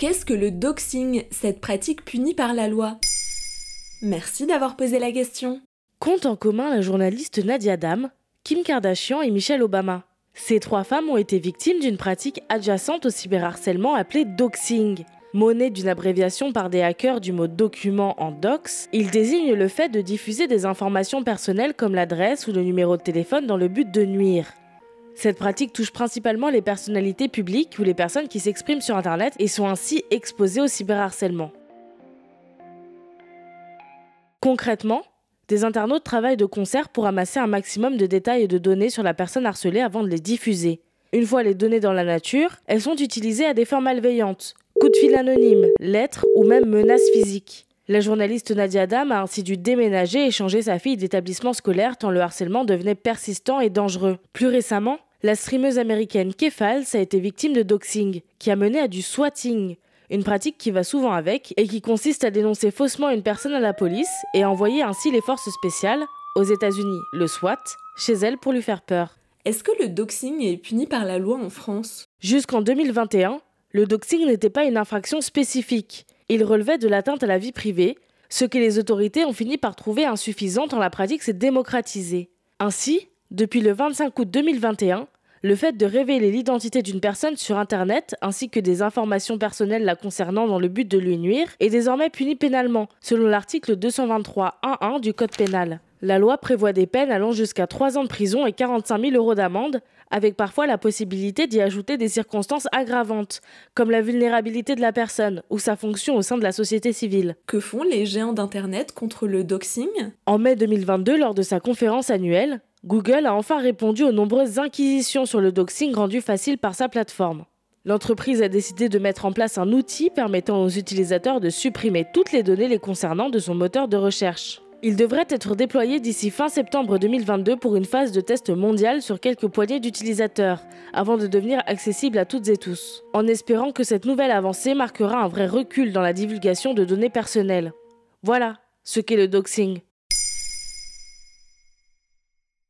Qu'est-ce que le doxing, cette pratique punie par la loi Merci d'avoir posé la question. Compte en commun la journaliste Nadia Dam, Kim Kardashian et Michelle Obama. Ces trois femmes ont été victimes d'une pratique adjacente au cyberharcèlement appelée doxing. Monnaie d'une abréviation par des hackers du mot document en dox, il désigne le fait de diffuser des informations personnelles comme l'adresse ou le numéro de téléphone dans le but de nuire. Cette pratique touche principalement les personnalités publiques ou les personnes qui s'expriment sur Internet et sont ainsi exposées au cyberharcèlement. Concrètement, des internautes travaillent de concert pour amasser un maximum de détails et de données sur la personne harcelée avant de les diffuser. Une fois les données dans la nature, elles sont utilisées à des fins malveillantes, coups de fil anonymes, lettres ou même menaces physiques. La journaliste Nadia Dam a ainsi dû déménager et changer sa fille d'établissement scolaire tant le harcèlement devenait persistant et dangereux. Plus récemment, la streameuse américaine Kefals a été victime de doxing, qui a mené à du swatting, une pratique qui va souvent avec et qui consiste à dénoncer faussement une personne à la police et à envoyer ainsi les forces spéciales, aux États-Unis le SWAT, chez elle pour lui faire peur. Est-ce que le doxing est puni par la loi en France? Jusqu'en 2021, le doxing n'était pas une infraction spécifique. Il relevait de l'atteinte à la vie privée, ce que les autorités ont fini par trouver insuffisant tant la pratique s'est démocratisée. Ainsi, depuis le 25 août 2021, le fait de révéler l'identité d'une personne sur Internet ainsi que des informations personnelles la concernant dans le but de lui nuire est désormais puni pénalement, selon l'article 223.1.1 du Code pénal. La loi prévoit des peines allant jusqu'à 3 ans de prison et 45 000 euros d'amende, avec parfois la possibilité d'y ajouter des circonstances aggravantes, comme la vulnérabilité de la personne ou sa fonction au sein de la société civile. Que font les géants d'Internet contre le doxing? En mai 2022, lors de sa conférence annuelle, Google a enfin répondu aux nombreuses inquisitions sur le doxing rendues faciles par sa plateforme. L'entreprise a décidé de mettre en place un outil permettant aux utilisateurs de supprimer toutes les données les concernant de son moteur de recherche. Il devrait être déployé d'ici fin septembre 2022 pour une phase de test mondial sur quelques poignées d'utilisateurs, avant de devenir accessible à toutes et tous, en espérant que cette nouvelle avancée marquera un vrai recul dans la divulgation de données personnelles. Voilà ce qu'est le doxing.